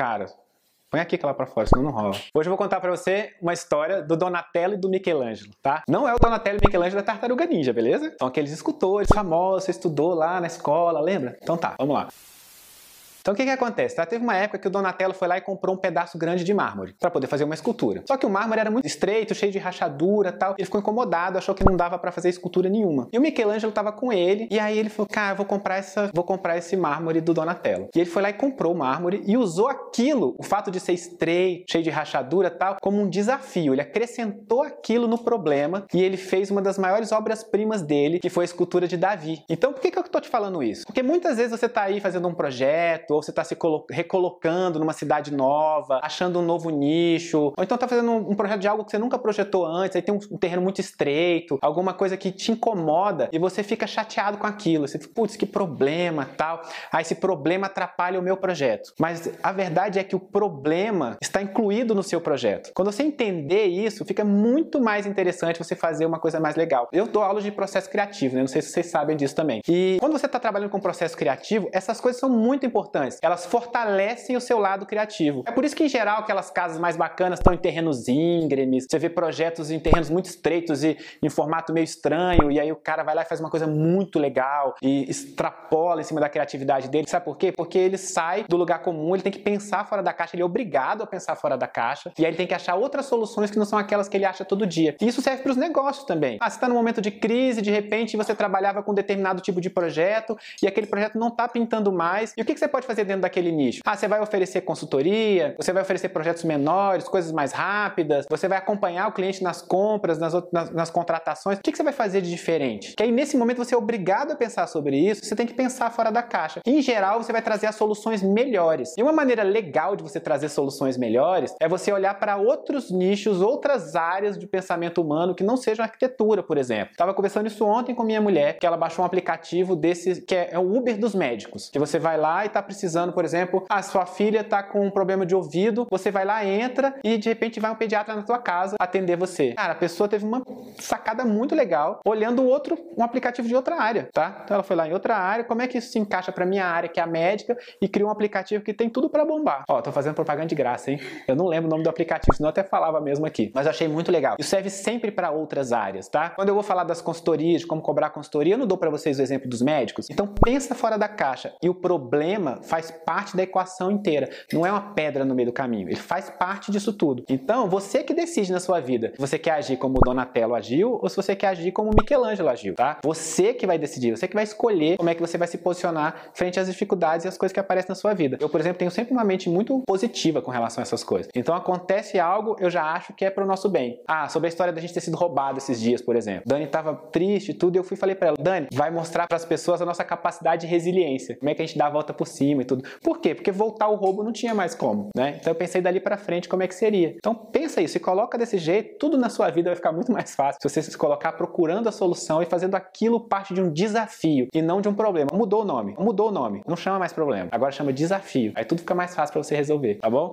cara. Põe aqui aquela pra fora, senão não rola. Hoje eu vou contar pra você uma história do Donatello e do Michelangelo, tá? Não é o Donatello e Michelangelo da Tartaruga Ninja, beleza? São aqueles escultores famosos, estudou lá na escola, lembra? Então tá, vamos lá. Então o que, que acontece? Tá? Teve uma época que o Donatello foi lá e comprou um pedaço grande de mármore para poder fazer uma escultura. Só que o mármore era muito estreito, cheio de rachadura tal. Ele ficou incomodado, achou que não dava para fazer escultura nenhuma. E o Michelangelo tava com ele, e aí ele falou: Cara, vou comprar, essa, vou comprar esse mármore do Donatello. E ele foi lá e comprou o mármore e usou aquilo, o fato de ser estreito, cheio de rachadura tal, como um desafio. Ele acrescentou aquilo no problema e ele fez uma das maiores obras-primas dele, que foi a escultura de Davi. Então por que, que eu tô te falando isso? Porque muitas vezes você tá aí fazendo um projeto ou você está se recolocando numa cidade nova, achando um novo nicho, ou então está fazendo um, projeto de algo que você nunca projetou antes, aí tem um, terreno muito estreito, alguma coisa que te incomoda e você fica chateado com aquilo. Você fica, putz, que problema, tal. Aí esse problema atrapalha o meu projeto. Mas a verdade é que o problema está incluído no seu projeto. Quando você entender isso, fica muito mais interessante você fazer uma coisa mais legal. Eu dou aula de processo criativo, né? Não sei se vocês sabem disso também. E quando você está trabalhando com processo criativo, essas coisas são muito importantes importantes. Elas fortalecem o seu lado criativo. É por isso que, em geral, aquelas casas mais bacanas estão em terrenos íngremes. Você vê projetos em terrenos muito estreitos e em formato meio estranho. E aí o cara vai lá e faz uma coisa muito legal e extrapola em cima da criatividade dele. Sabe por quê? Porque ele sai do lugar comum, ele tem que pensar fora da caixa, ele é obrigado a pensar fora da caixa. E aí ele tem que achar outras soluções que não são aquelas que ele acha todo dia. E isso serve para os negócios também. Ah, você está num momento de crise, de repente você trabalhava com um determinado tipo de projeto e aquele projeto não está pintando mais. E o que, que você pode fazer dentro daquele nicho? Ah, você vai oferecer consultoria, você vai oferecer projetos menores, coisas mais rápidas, você vai acompanhar o cliente nas compras, nas, nas, nas contratações. O que, que você vai fazer de diferente? Que aí nesse momento você é obrigado a pensar sobre isso, você tem que pensar fora da caixa. Em geral, você vai trazer as soluções melhores. E uma maneira legal de você trazer soluções melhores é você olhar para outros nichos, outras áreas de pensamento humano que não sejam arquitetura, por exemplo. Estava conversando isso ontem com minha mulher, que ela baixou um aplicativo desse que é, é o Uber dos médicos, que você vai lá e está precisando, por exemplo, a sua filha está com um problema de ouvido, você vai lá, entra e de repente vai um pediatra na sua casa atender você. Cara, a pessoa teve uma sacada muito legal olhando outro, um aplicativo de outra área, tá? Então ela foi lá em outra área, como é que isso se encaixa para minha área, que é a médica, e criou um aplicativo que tem tudo para bombar. Ó, tô fazendo propaganda de graça, hein? Eu não lembro o nome do aplicativo, senão eu até falava mesmo aqui. Mas eu achei muito legal. Isso serve sempre para outras áreas, tá? Quando eu vou falar das consultorias, de como cobrar consultoria, eu não dou para vocês o exemplo dos médicos. Então pensa fora da caixa. E o problema faz parte da equação inteira. Não é uma pedra no meio do caminho. Ele faz parte disso tudo. Então, você que decide na sua vida. Você quer agir como Donatello agiu ou se você quer agir como Michelangelo agiu, tá? Você que vai decidir. Você que vai escolher como é que você vai se posicionar frente às dificuldades e às coisas que aparecem na sua vida. Eu, por exemplo, tenho sempre uma mente muito positiva com relação a essas coisas. Então, acontece algo, eu já acho que é para o nosso bem. Ah, sobre a história da gente ter sido roubado esses dias, por exemplo. Dani estava triste e tudo, e eu fui e falei para ela: Dani, vai mostrar para as pessoas a nossa capacidade de resiliência. Como é que a gente dá a volta por cima e tudo. Por quê? Porque voltar o roubo não tinha mais como, né? Então eu pensei dali para frente como é que seria. Então pensa isso e coloca desse jeito, tudo na sua vida vai ficar muito mais fácil se você se colocar procurando a solução e fazendo aquilo parte de um desafio e não de um problema. Mudou o nome, mudou o nome, não chama mais problema, agora chama desafio. Aí tudo fica mais fácil para você resolver, tá bom?